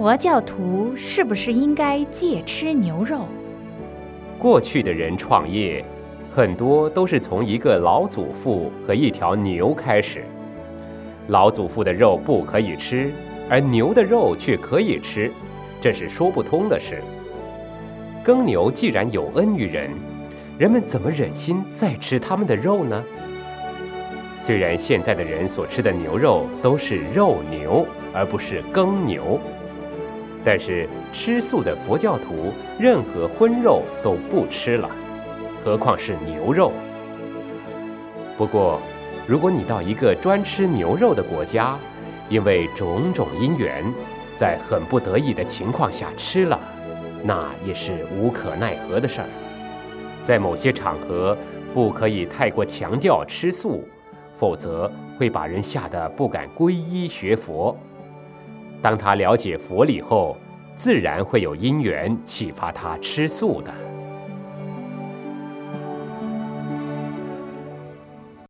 佛教徒是不是应该戒吃牛肉？过去的人创业，很多都是从一个老祖父和一条牛开始。老祖父的肉不可以吃，而牛的肉却可以吃，这是说不通的事。耕牛既然有恩于人，人们怎么忍心再吃他们的肉呢？虽然现在的人所吃的牛肉都是肉牛，而不是耕牛，但是吃素的佛教徒任何荤肉都不吃了，何况是牛肉？不过，如果你到一个专吃牛肉的国家，因为种种因缘，在很不得已的情况下吃了，那也是无可奈何的事儿。在某些场合，不可以太过强调吃素。否则会把人吓得不敢皈依学佛。当他了解佛理后，自然会有因缘启发他吃素的。